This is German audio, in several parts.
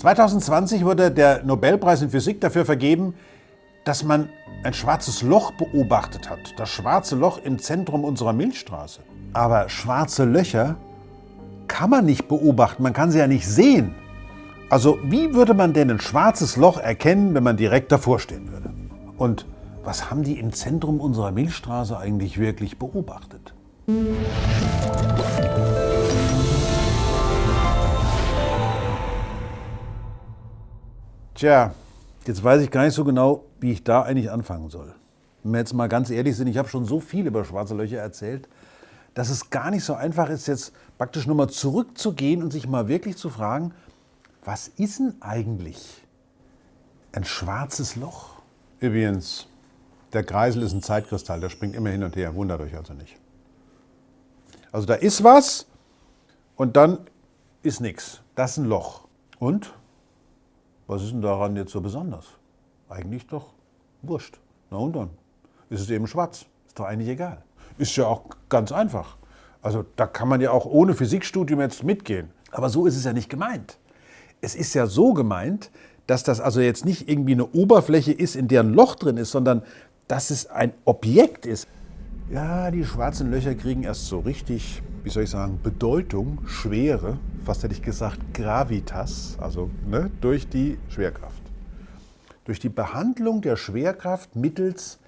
2020 wurde der Nobelpreis in Physik dafür vergeben, dass man ein schwarzes Loch beobachtet hat. Das schwarze Loch im Zentrum unserer Milchstraße. Aber schwarze Löcher kann man nicht beobachten, man kann sie ja nicht sehen. Also wie würde man denn ein schwarzes Loch erkennen, wenn man direkt davor stehen würde? Und was haben die im Zentrum unserer Milchstraße eigentlich wirklich beobachtet? Tja, jetzt weiß ich gar nicht so genau, wie ich da eigentlich anfangen soll. Wenn wir jetzt mal ganz ehrlich sind, ich habe schon so viel über schwarze Löcher erzählt, dass es gar nicht so einfach ist, jetzt praktisch nochmal zurückzugehen und sich mal wirklich zu fragen, was ist denn eigentlich ein schwarzes Loch? Übrigens, der Kreisel ist ein Zeitkristall, der springt immer hin und her, wundert euch also nicht. Also da ist was und dann ist nichts. Das ist ein Loch. Und was ist denn daran jetzt so besonders? Eigentlich doch wurscht. Na und dann? Ist es eben schwarz. Ist doch eigentlich egal. Ist ja auch ganz einfach. Also da kann man ja auch ohne Physikstudium jetzt mitgehen. Aber so ist es ja nicht gemeint. Es ist ja so gemeint, dass das also jetzt nicht irgendwie eine Oberfläche ist, in der ein Loch drin ist, sondern dass es ein Objekt ist. Ja, die schwarzen Löcher kriegen erst so richtig, wie soll ich sagen, Bedeutung, Schwere, fast hätte ich gesagt Gravitas, also ne, durch die Schwerkraft. Durch die Behandlung der Schwerkraft mittels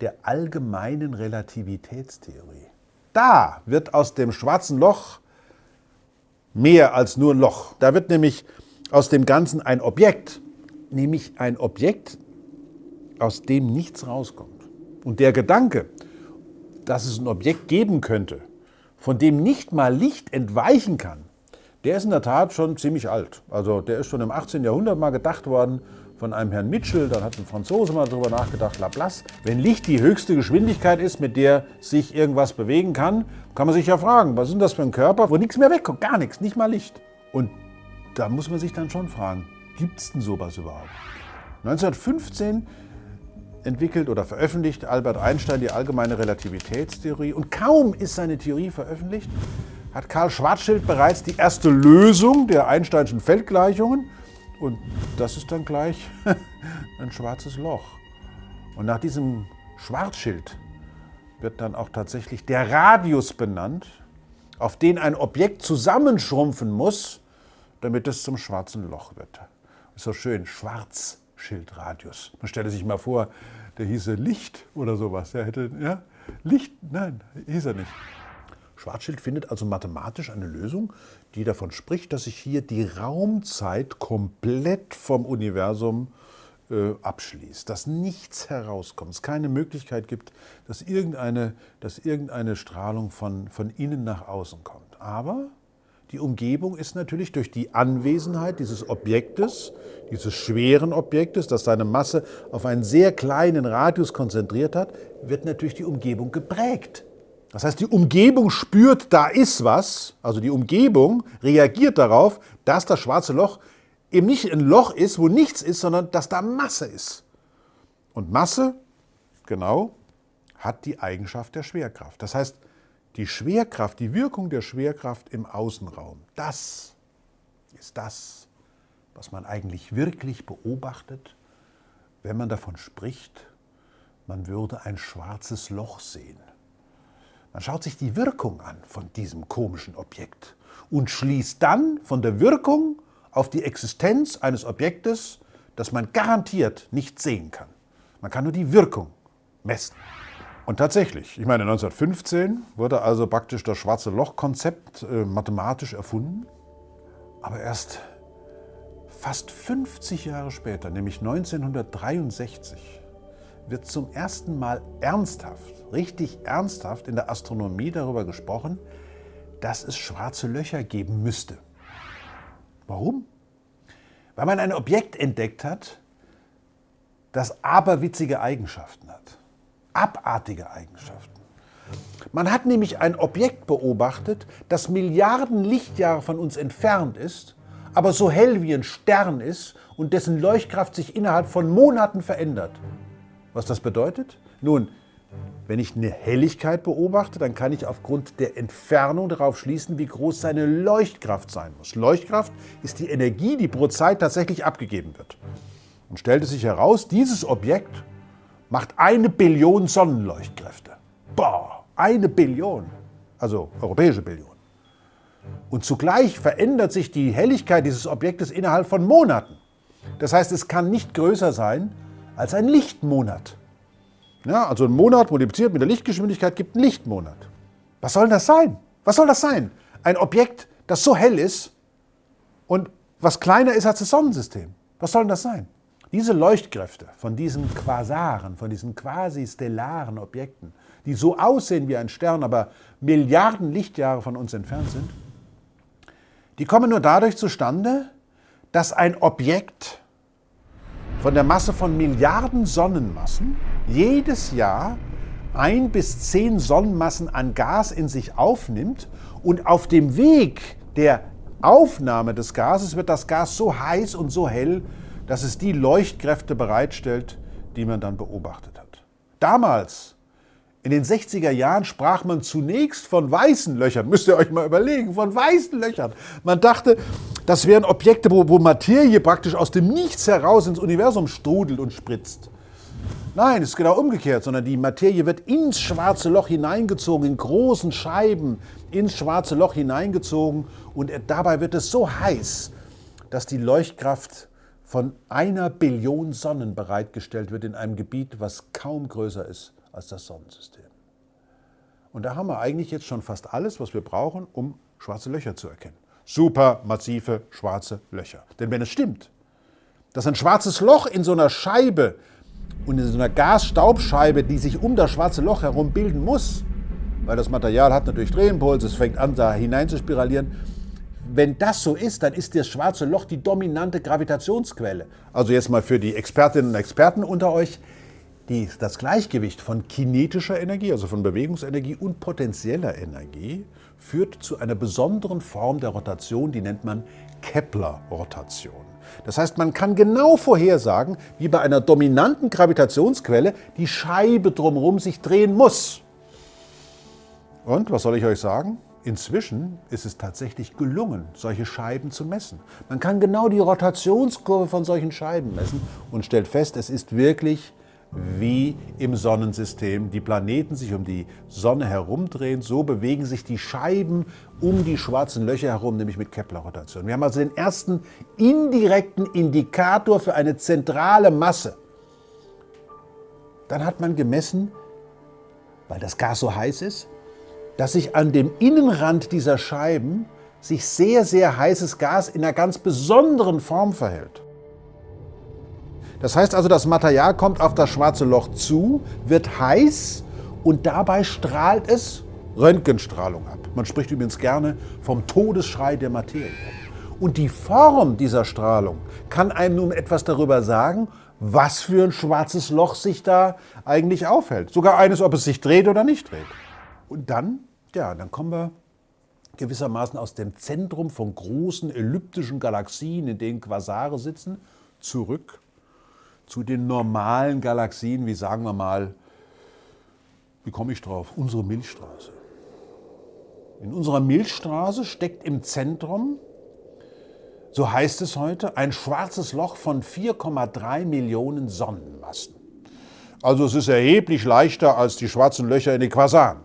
der allgemeinen Relativitätstheorie. Da wird aus dem schwarzen Loch mehr als nur ein Loch. Da wird nämlich aus dem Ganzen ein Objekt, nämlich ein Objekt, aus dem nichts rauskommt. Und der Gedanke, dass es ein Objekt geben könnte, von dem nicht mal Licht entweichen kann, der ist in der Tat schon ziemlich alt. Also der ist schon im 18. Jahrhundert mal gedacht worden von einem Herrn Mitchell, dann hat ein Franzose mal darüber nachgedacht, Laplace. Wenn Licht die höchste Geschwindigkeit ist, mit der sich irgendwas bewegen kann, kann man sich ja fragen, was ist das für ein Körper, wo nichts mehr wegkommt, gar nichts, nicht mal Licht. Und da muss man sich dann schon fragen, gibt es denn sowas überhaupt? 1915 entwickelt oder veröffentlicht Albert Einstein die allgemeine Relativitätstheorie und kaum ist seine Theorie veröffentlicht, hat Karl Schwarzschild bereits die erste Lösung der Einsteinschen Feldgleichungen und das ist dann gleich ein schwarzes Loch. Und nach diesem Schwarzschild wird dann auch tatsächlich der Radius benannt, auf den ein Objekt zusammenschrumpfen muss, damit es zum schwarzen Loch wird. Ist so schön, Schwarzschildradius. Man stelle sich mal vor, der hieße Licht oder sowas. Er hätte, ja, Licht, nein, hieß er nicht. Schwarzschild findet also mathematisch eine Lösung, die davon spricht, dass sich hier die Raumzeit komplett vom Universum äh, abschließt, dass nichts herauskommt, es keine Möglichkeit gibt, dass irgendeine, dass irgendeine Strahlung von, von innen nach außen kommt. Aber die Umgebung ist natürlich durch die Anwesenheit dieses Objektes, dieses schweren Objektes, das seine Masse auf einen sehr kleinen Radius konzentriert hat, wird natürlich die Umgebung geprägt. Das heißt, die Umgebung spürt, da ist was, also die Umgebung reagiert darauf, dass das schwarze Loch eben nicht ein Loch ist, wo nichts ist, sondern dass da Masse ist. Und Masse, genau, hat die Eigenschaft der Schwerkraft. Das heißt, die Schwerkraft, die Wirkung der Schwerkraft im Außenraum, das ist das, was man eigentlich wirklich beobachtet, wenn man davon spricht, man würde ein schwarzes Loch sehen. Man schaut sich die Wirkung an von diesem komischen Objekt und schließt dann von der Wirkung auf die Existenz eines Objektes, das man garantiert nicht sehen kann. Man kann nur die Wirkung messen. Und tatsächlich, ich meine, 1915 wurde also praktisch das schwarze Loch-Konzept äh, mathematisch erfunden, aber erst fast 50 Jahre später, nämlich 1963, wird zum ersten Mal ernsthaft, richtig ernsthaft in der Astronomie darüber gesprochen, dass es schwarze Löcher geben müsste. Warum? Weil man ein Objekt entdeckt hat, das aberwitzige Eigenschaften hat abartige Eigenschaften. Man hat nämlich ein Objekt beobachtet, das Milliarden Lichtjahre von uns entfernt ist, aber so hell wie ein Stern ist und dessen Leuchtkraft sich innerhalb von Monaten verändert. Was das bedeutet? Nun, Wenn ich eine Helligkeit beobachte, dann kann ich aufgrund der Entfernung darauf schließen, wie groß seine Leuchtkraft sein muss. Leuchtkraft ist die Energie, die pro Zeit tatsächlich abgegeben wird. Und stellte sich heraus, dieses Objekt macht eine Billion Sonnenleuchtkräfte. Boah, eine Billion. Also europäische Billion. Und zugleich verändert sich die Helligkeit dieses Objektes innerhalb von Monaten. Das heißt, es kann nicht größer sein als ein Lichtmonat. Ja, also ein Monat multipliziert mit der Lichtgeschwindigkeit gibt einen Lichtmonat. Was soll das sein? Was soll das sein? Ein Objekt, das so hell ist und was kleiner ist als das Sonnensystem. Was soll das sein? Diese Leuchtkräfte von diesen Quasaren, von diesen quasi stellaren Objekten, die so aussehen wie ein Stern, aber Milliarden Lichtjahre von uns entfernt sind, die kommen nur dadurch zustande, dass ein Objekt von der Masse von Milliarden Sonnenmassen jedes Jahr ein bis zehn Sonnenmassen an Gas in sich aufnimmt und auf dem Weg der Aufnahme des Gases wird das Gas so heiß und so hell, dass es die Leuchtkräfte bereitstellt, die man dann beobachtet hat. Damals in den 60er Jahren sprach man zunächst von weißen Löchern. Müsst ihr euch mal überlegen, von weißen Löchern. Man dachte, das wären Objekte, wo, wo Materie praktisch aus dem Nichts heraus ins Universum strudelt und spritzt. Nein, es ist genau umgekehrt, sondern die Materie wird ins schwarze Loch hineingezogen, in großen Scheiben ins schwarze Loch hineingezogen und dabei wird es so heiß, dass die Leuchtkraft von einer Billion Sonnen bereitgestellt wird in einem Gebiet, was kaum größer ist als das Sonnensystem. Und da haben wir eigentlich jetzt schon fast alles, was wir brauchen, um schwarze Löcher zu erkennen. Super massive schwarze Löcher. Denn wenn es stimmt, dass ein schwarzes Loch in so einer Scheibe und in so einer Gasstaubscheibe, die sich um das schwarze Loch herum bilden muss, weil das Material hat natürlich Drehimpulse, es fängt an, da hinein zu spiralieren. Wenn das so ist, dann ist das schwarze Loch die dominante Gravitationsquelle. Also jetzt mal für die Expertinnen und Experten unter euch die, das Gleichgewicht von kinetischer Energie, also von Bewegungsenergie und potenzieller Energie, führt zu einer besonderen Form der Rotation, die nennt man Kepler-Rotation. Das heißt, man kann genau vorhersagen, wie bei einer dominanten Gravitationsquelle die Scheibe drumherum sich drehen muss. Und was soll ich euch sagen? Inzwischen ist es tatsächlich gelungen, solche Scheiben zu messen. Man kann genau die Rotationskurve von solchen Scheiben messen und stellt fest, es ist wirklich wie im Sonnensystem die Planeten sich um die Sonne herumdrehen, so bewegen sich die Scheiben um die schwarzen Löcher herum, nämlich mit Kepler-Rotation. Wir haben also den ersten indirekten Indikator für eine zentrale Masse. Dann hat man gemessen, weil das Gas so heiß ist, dass sich an dem Innenrand dieser Scheiben sich sehr, sehr heißes Gas in einer ganz besonderen Form verhält. Das heißt also, das Material kommt auf das schwarze Loch zu, wird heiß und dabei strahlt es Röntgenstrahlung ab. Man spricht übrigens gerne vom Todesschrei der Materie. Und die Form dieser Strahlung kann einem nun etwas darüber sagen, was für ein schwarzes Loch sich da eigentlich aufhält. Sogar eines, ob es sich dreht oder nicht dreht. Und dann, ja, dann kommen wir gewissermaßen aus dem Zentrum von großen elliptischen Galaxien, in denen Quasare sitzen, zurück zu den normalen Galaxien, wie sagen wir mal, wie komme ich drauf? Unsere Milchstraße. In unserer Milchstraße steckt im Zentrum, so heißt es heute, ein schwarzes Loch von 4,3 Millionen Sonnenmassen. Also es ist erheblich leichter als die schwarzen Löcher in den Quasaren.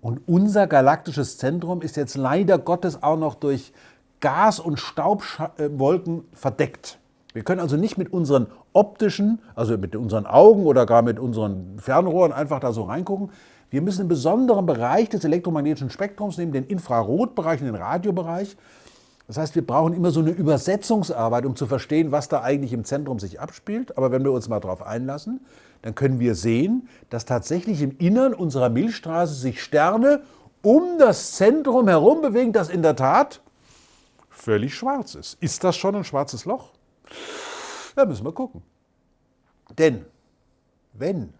Und unser galaktisches Zentrum ist jetzt leider Gottes auch noch durch Gas- und Staubwolken verdeckt. Wir können also nicht mit unseren optischen, also mit unseren Augen oder gar mit unseren Fernrohren einfach da so reingucken. Wir müssen einen besonderen Bereich des elektromagnetischen Spektrums nehmen, den Infrarotbereich und den Radiobereich. Das heißt, wir brauchen immer so eine Übersetzungsarbeit, um zu verstehen, was da eigentlich im Zentrum sich abspielt. Aber wenn wir uns mal darauf einlassen, dann können wir sehen, dass tatsächlich im Innern unserer Milchstraße sich Sterne um das Zentrum herum bewegen, das in der Tat völlig schwarz ist. Ist das schon ein schwarzes Loch? Da müssen wir gucken. Denn wenn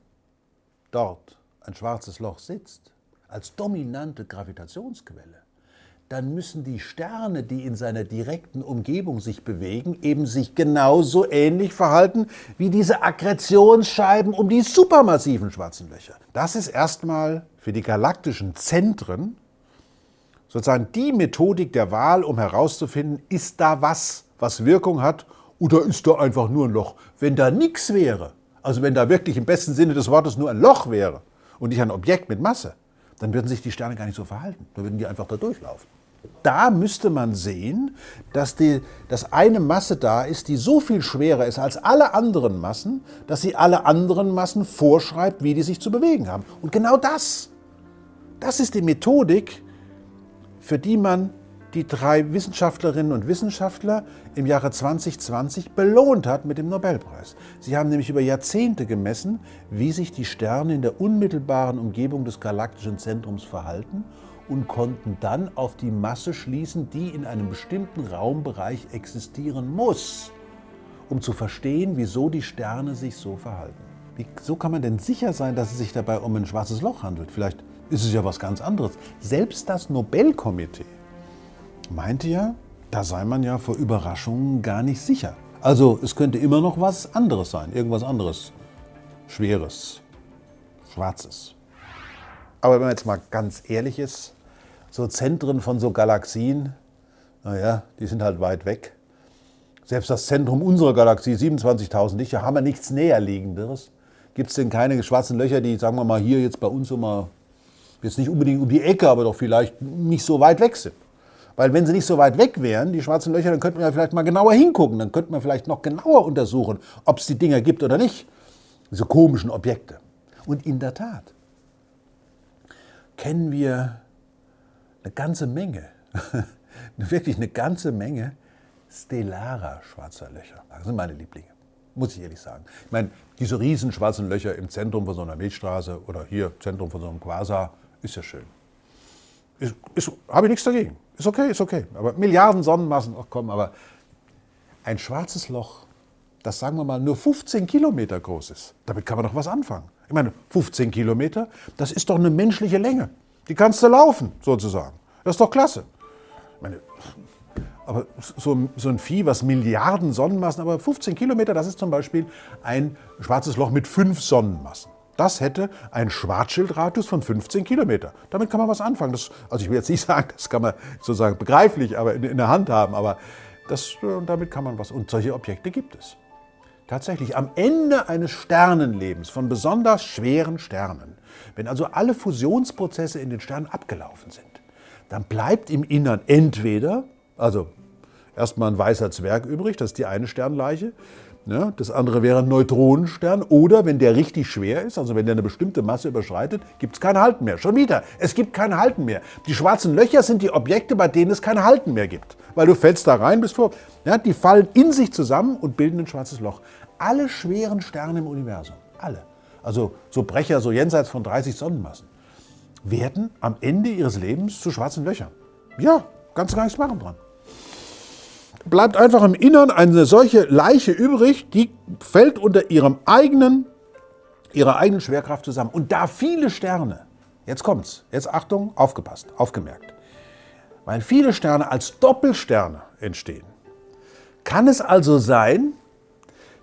dort ein schwarzes Loch sitzt, als dominante Gravitationsquelle, dann müssen die Sterne, die in seiner direkten Umgebung sich bewegen, eben sich genauso ähnlich verhalten wie diese Akkretionsscheiben um die supermassiven schwarzen Löcher. Das ist erstmal für die galaktischen Zentren sozusagen die Methodik der Wahl, um herauszufinden, ist da was, was Wirkung hat, oder ist da einfach nur ein Loch? Wenn da nichts wäre, also wenn da wirklich im besten Sinne des Wortes nur ein Loch wäre und nicht ein Objekt mit Masse, dann würden sich die Sterne gar nicht so verhalten. Dann würden die einfach da durchlaufen. Da müsste man sehen, dass, die, dass eine Masse da ist, die so viel schwerer ist als alle anderen Massen, dass sie alle anderen Massen vorschreibt, wie die sich zu bewegen haben. Und genau das, das ist die Methodik, für die man die drei Wissenschaftlerinnen und Wissenschaftler im Jahre 2020 belohnt hat mit dem Nobelpreis. Sie haben nämlich über Jahrzehnte gemessen, wie sich die Sterne in der unmittelbaren Umgebung des galaktischen Zentrums verhalten und konnten dann auf die Masse schließen, die in einem bestimmten Raumbereich existieren muss, um zu verstehen, wieso die Sterne sich so verhalten. Wieso kann man denn sicher sein, dass es sich dabei um ein schwarzes Loch handelt? Vielleicht ist es ja was ganz anderes. Selbst das Nobelkomitee meinte ja, da sei man ja vor Überraschungen gar nicht sicher. Also es könnte immer noch was anderes sein, irgendwas anderes, schweres, schwarzes. Aber wenn man jetzt mal ganz ehrlich ist, so Zentren von so Galaxien, naja, die sind halt weit weg. Selbst das Zentrum unserer Galaxie, 27.000 Lichter, haben wir nichts näherliegenderes. Gibt es denn keine schwarzen Löcher, die, sagen wir mal, hier jetzt bei uns so mal, jetzt nicht unbedingt um die Ecke, aber doch vielleicht nicht so weit weg sind? Weil wenn sie nicht so weit weg wären, die schwarzen Löcher, dann könnten wir vielleicht mal genauer hingucken. Dann könnten wir vielleicht noch genauer untersuchen, ob es die Dinger gibt oder nicht. Diese komischen Objekte. Und in der Tat kennen wir eine ganze Menge, wirklich eine ganze Menge stellarer schwarzer Löcher. Das sind meine Lieblinge, muss ich ehrlich sagen. Ich meine, diese riesen schwarzen Löcher im Zentrum von so einer Milchstraße oder hier Zentrum von so einem Quasar, ist ja schön. Habe ich nichts dagegen. Ist okay, ist okay. Aber Milliarden Sonnenmassen, ach komm, aber ein schwarzes Loch, das sagen wir mal nur 15 Kilometer groß ist, damit kann man doch was anfangen. Ich meine, 15 Kilometer, das ist doch eine menschliche Länge. Die kannst du laufen, sozusagen. Das ist doch klasse. Ich meine, aber so, so, ein Vieh, was Milliarden Sonnenmassen, aber 15 Kilometer, das ist zum Beispiel ein schwarzes Loch mit fünf Sonnenmassen. Das hätte einen Schwarzschildradius von 15 Kilometer. Damit kann man was anfangen. Das, also ich will jetzt nicht sagen, das kann man sozusagen begreiflich aber in, in der Hand haben, aber das, äh, damit kann man was. Und solche Objekte gibt es. Tatsächlich, am Ende eines Sternenlebens von besonders schweren Sternen, wenn also alle Fusionsprozesse in den Sternen abgelaufen sind, dann bleibt im Innern entweder, also erstmal ein weißer Zwerg übrig, das ist die eine Sternleiche, ja, das andere wäre ein Neutronenstern. Oder wenn der richtig schwer ist, also wenn der eine bestimmte Masse überschreitet, gibt es kein Halten mehr. Schon wieder, es gibt kein Halten mehr. Die schwarzen Löcher sind die Objekte, bei denen es kein Halten mehr gibt. Weil du fällst da rein, bist vor. Ja, die fallen in sich zusammen und bilden ein schwarzes Loch. Alle schweren Sterne im Universum, alle, also so Brecher, so jenseits von 30 Sonnenmassen, werden am Ende ihres Lebens zu schwarzen Löchern. Ja, kannst du gar nichts machen dran bleibt einfach im Innern eine solche Leiche übrig, die fällt unter ihrem eigenen, ihrer eigenen Schwerkraft zusammen. Und da viele Sterne, jetzt kommt's, jetzt Achtung, aufgepasst, aufgemerkt, weil viele Sterne als Doppelsterne entstehen, kann es also sein,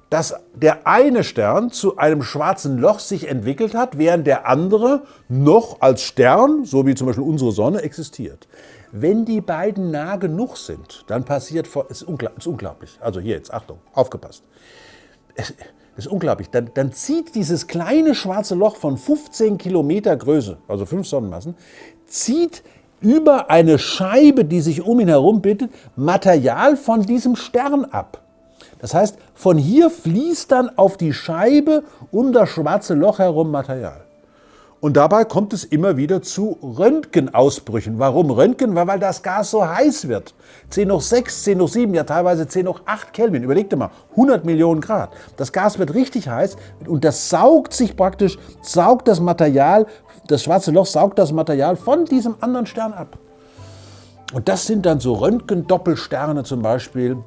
dass der eine Stern zu einem schwarzen Loch sich entwickelt hat, während der andere noch als Stern, so wie zum Beispiel unsere Sonne, existiert. Wenn die beiden nah genug sind, dann passiert, es ist, unglaublich, ist unglaublich. Also hier jetzt, Achtung, aufgepasst. Es ist unglaublich. Dann, dann zieht dieses kleine schwarze Loch von 15 Kilometer Größe, also 5 Sonnenmassen, zieht über eine Scheibe, die sich um ihn herum bildet, Material von diesem Stern ab. Das heißt, von hier fließt dann auf die Scheibe um das schwarze Loch herum Material. Und dabei kommt es immer wieder zu Röntgenausbrüchen. Warum Röntgen? Weil, das Gas so heiß wird. 10 hoch 6, 10 hoch 7, ja teilweise 10 hoch 8 Kelvin. Überleg dir mal, 100 Millionen Grad. Das Gas wird richtig heiß und das saugt sich praktisch, saugt das Material, das schwarze Loch saugt das Material von diesem anderen Stern ab. Und das sind dann so Röntgen-Doppelsterne zum Beispiel,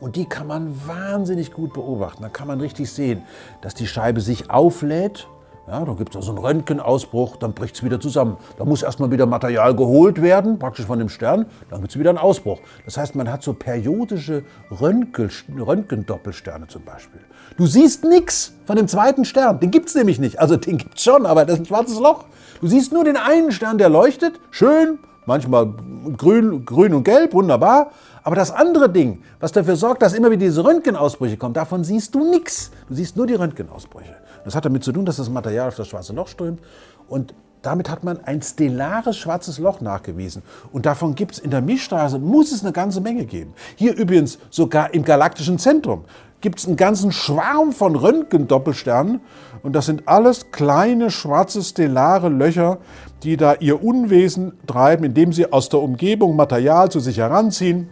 und die kann man wahnsinnig gut beobachten. Da kann man richtig sehen, dass die Scheibe sich auflädt Ja, dann gibt es also einen Röntgenausbruch, dann bricht es wieder zusammen. Da muss erstmal wieder Material geholt werden, praktisch von dem Stern, dann gibt es wieder einen Ausbruch. Das heißt, man hat so periodische Röntgen, Röntgendoppelsterne zum Beispiel. Du siehst nichts von dem zweiten Stern, den gibt es nämlich nicht. Also den gibt es schon, aber das ist ein schwarzes Loch. Du siehst nur den einen Stern, der leuchtet, schön, manchmal grün, grün und gelb, wunderbar. Aber das andere Ding, was dafür sorgt, dass immer wieder diese Röntgenausbrüche kommen, davon siehst du nichts. Du siehst nur die Röntgenausbrüche. Das hat damit zu tun, dass das Material auf das schwarze Loch strömt. Und damit hat man ein stellares schwarzes Loch nachgewiesen. Und davon gibt es in der Milchstraße, muss es eine ganze Menge geben. Hier übrigens sogar im galaktischen Zentrum gibt es einen ganzen Schwarm von Röntgendoppelsternen. Und das sind alles kleine schwarze stellare Löcher, die da ihr Unwesen treiben, indem sie aus der Umgebung Material zu sich heranziehen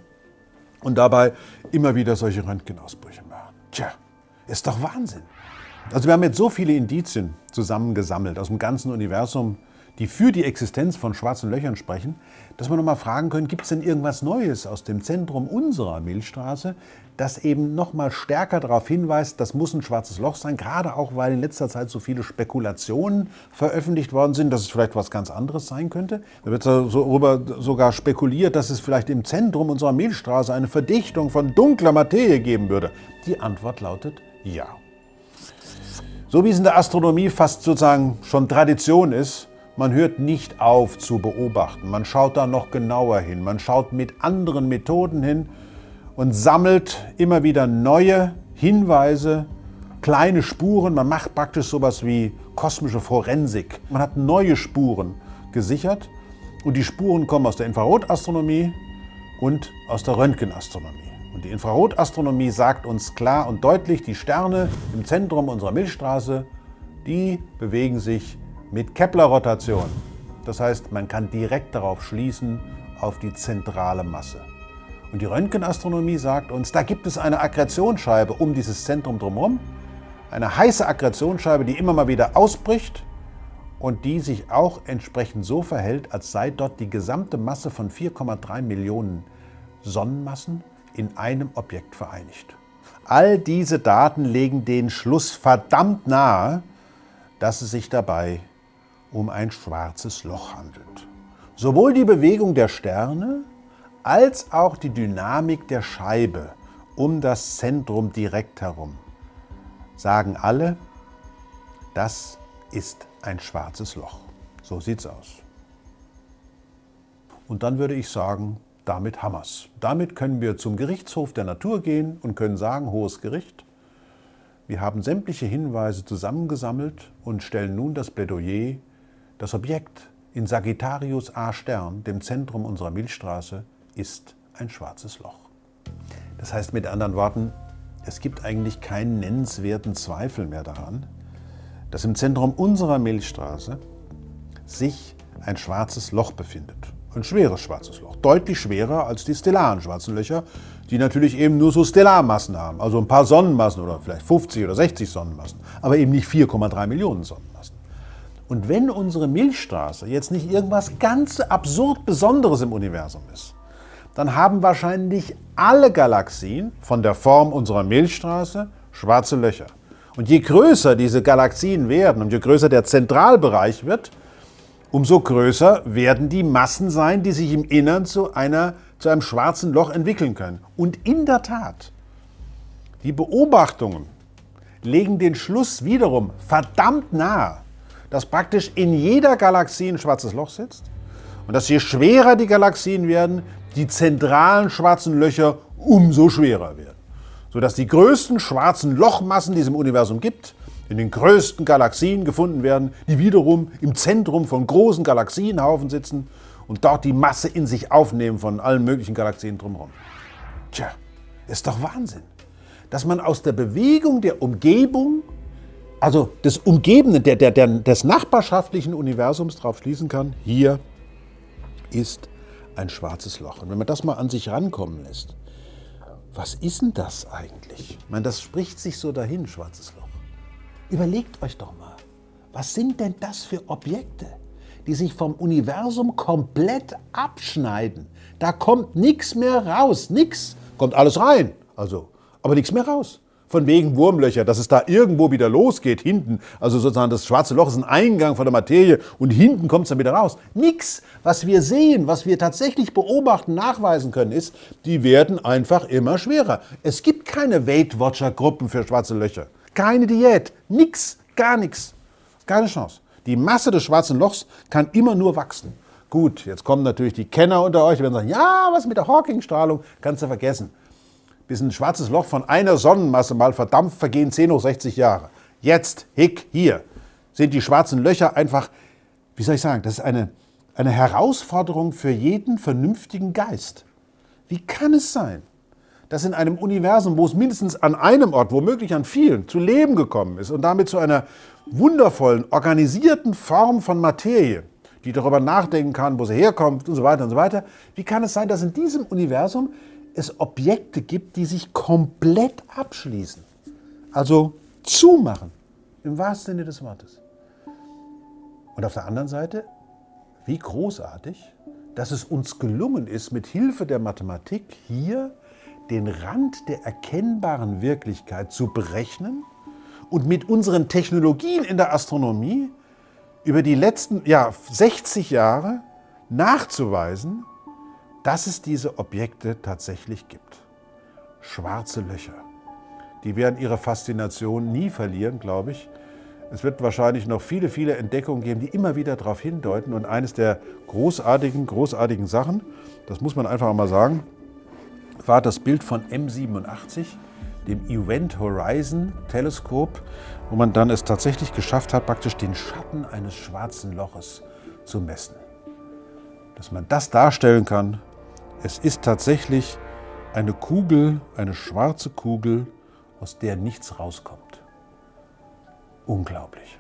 und dabei immer wieder solche Röntgenausbrüche machen. Tja, ist doch Wahnsinn. Also wir haben jetzt so viele Indizien zusammengesammelt aus dem ganzen Universum, die für die Existenz von schwarzen Löchern sprechen, dass wir noch mal fragen können, gibt es denn irgendwas Neues aus dem Zentrum unserer Milchstraße, das eben noch mal stärker darauf hinweist, das muss ein schwarzes Loch sein, gerade auch, weil in letzter Zeit so viele Spekulationen veröffentlicht worden sind, dass es vielleicht was ganz anderes sein könnte. Da wird darüber sogar spekuliert, dass es vielleicht im Zentrum unserer Milchstraße eine Verdichtung von dunkler Materie geben würde. Die Antwort lautet ja. So wie es in der Astronomie fast sozusagen schon Tradition ist, man hört nicht auf zu beobachten. Man schaut da noch genauer hin. Man schaut mit anderen Methoden hin und sammelt immer wieder neue Hinweise, kleine Spuren. Man macht praktisch sowas wie kosmische Forensik. Man hat neue Spuren gesichert und die Spuren kommen aus der Infrarotastronomie und aus der Röntgenastronomie. Und die Infrarotastronomie sagt uns klar und deutlich, die Sterne im Zentrum unserer Milchstraße, die bewegen sich mit Kepler-Rotation. Das heißt, man kann direkt darauf schließen, auf die zentrale Masse. Und die Röntgenastronomie sagt uns, da gibt es eine Akkretionsscheibe um dieses Zentrum drumherum, eine heiße Akkretionsscheibe, die immer mal wieder ausbricht und die sich auch entsprechend so verhält, als sei dort die gesamte Masse von 4,3 Millionen Sonnenmassen in einem Objekt vereinigt. All diese Daten legen den Schluss verdammt nahe, dass es sich dabei um ein schwarzes Loch handelt. Sowohl die Bewegung der Sterne als auch die Dynamik der Scheibe um das Zentrum direkt herum sagen alle, das ist ein schwarzes Loch. So sieht's aus. Und dann würde ich sagen, damit Hammers. Damit können wir zum Gerichtshof der Natur gehen und können sagen, hohes Gericht, wir haben sämtliche Hinweise zusammengesammelt und stellen nun das Plädoyer das Objekt in Sagittarius A Stern, dem Zentrum unserer Milchstraße, ist ein schwarzes Loch. Das heißt mit anderen Worten, es gibt eigentlich keinen nennenswerten Zweifel mehr daran, dass im Zentrum unserer Milchstraße sich ein schwarzes Loch befindet. Ein schweres schwarzes Loch. Deutlich schwerer als die stellaren schwarzen Löcher, die natürlich eben nur so Stellarmassen haben. Also ein paar Sonnenmassen oder vielleicht 50 oder 60 Sonnenmassen. Aber eben nicht 4,3 Millionen Sonnenmassen. Und wenn unsere Milchstraße jetzt nicht irgendwas ganz absurd Besonderes im Universum ist, dann haben wahrscheinlich alle Galaxien von der Form unserer Milchstraße schwarze Löcher. Und je größer diese Galaxien werden und je größer der Zentralbereich wird, umso größer werden die Massen sein, die sich im Innern zu, einer, zu einem schwarzen Loch entwickeln können. Und in der Tat, die Beobachtungen legen den Schluss wiederum verdammt nahe, dass praktisch in jeder Galaxie ein schwarzes Loch sitzt und dass je schwerer die Galaxien werden, die zentralen schwarzen Löcher umso schwerer werden. Sodass die größten schwarzen Lochmassen, die es im Universum gibt, in den größten Galaxien gefunden werden, die wiederum im Zentrum von großen Galaxienhaufen sitzen und dort die Masse in sich aufnehmen von allen möglichen Galaxien drumherum. Tja, ist doch Wahnsinn, dass man aus der Bewegung der Umgebung also des Umgebenden, der, der, der, des nachbarschaftlichen Universums darauf schließen kann, hier ist ein schwarzes Loch. Und wenn man das mal an sich rankommen lässt, was ist denn das eigentlich? Ich meine, das spricht sich so dahin, schwarzes Loch. Überlegt euch doch mal, was sind denn das für Objekte, die sich vom Universum komplett abschneiden? Da kommt nichts mehr raus, nichts. Kommt alles rein, also, aber nichts mehr raus. von wegen Wurmlöcher, dass es da irgendwo wieder losgeht, hinten. Also sozusagen das schwarze Loch ist ein Eingang von der Materie und hinten kommt es dann wieder raus. Nix. Was wir sehen, was wir tatsächlich beobachten, nachweisen können, ist, die werden einfach immer schwerer. Es gibt keine Weight Watcher Gruppen für schwarze Löcher. Keine Diät. Nix. Gar nichts. Keine Chance. Die Masse des schwarzen Lochs kann immer nur wachsen. Gut, jetzt kommen natürlich die Kenner unter euch, die werden sagen, ja, was mit der Hawking-Strahlung, kannst du vergessen bis ein schwarzes Loch von einer Sonnenmasse mal verdampft, vergehen 10 hoch 60 Jahre. Jetzt, hick, hier, sind die schwarzen Löcher einfach, wie soll ich sagen, das ist eine, eine Herausforderung für jeden vernünftigen Geist. Wie kann es sein, dass in einem Universum, wo es mindestens an einem Ort, womöglich an vielen, zu Leben gekommen ist und damit zu einer wundervollen, organisierten Form von Materie, die darüber nachdenken kann, wo sie herkommt und so weiter und so weiter, wie kann es sein, dass in diesem Universum es Objekte gibt, die sich komplett abschließen. Also zumachen, im wahrsten Sinne des Wortes. Und auf der anderen Seite, wie großartig, dass es uns gelungen ist, mit Hilfe der Mathematik hier den Rand der erkennbaren Wirklichkeit zu berechnen und mit unseren Technologien in der Astronomie über die letzten ja, 60 Jahre nachzuweisen, dass es diese Objekte tatsächlich gibt. Schwarze Löcher. Die werden ihre Faszination nie verlieren, glaube ich. Es wird wahrscheinlich noch viele, viele Entdeckungen geben, die immer wieder darauf hindeuten. Und eines der großartigen, großartigen Sachen, das muss man einfach mal sagen, war das Bild von M87, dem Event Horizon Teleskop, wo man dann es tatsächlich geschafft hat, praktisch den Schatten eines schwarzen Loches zu messen. Dass man das darstellen kann, es ist tatsächlich eine Kugel, eine schwarze Kugel, aus der nichts rauskommt. Unglaublich.